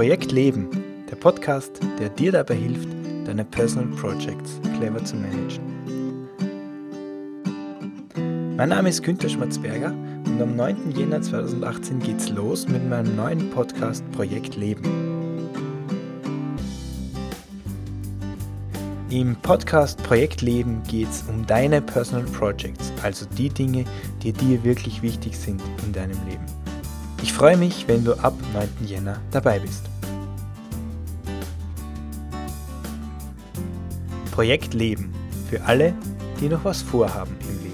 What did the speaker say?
Projekt Leben, der Podcast, der dir dabei hilft, deine Personal Projects clever zu managen. Mein Name ist Günter Schmatzberger und am 9. Jänner 2018 geht's los mit meinem neuen Podcast Projekt Leben. Im Podcast Projekt Leben geht es um deine Personal Projects, also die Dinge, die dir wirklich wichtig sind in deinem Leben. Ich freue mich, wenn du ab 9. Jänner dabei bist. Projekt Leben für alle, die noch was vorhaben im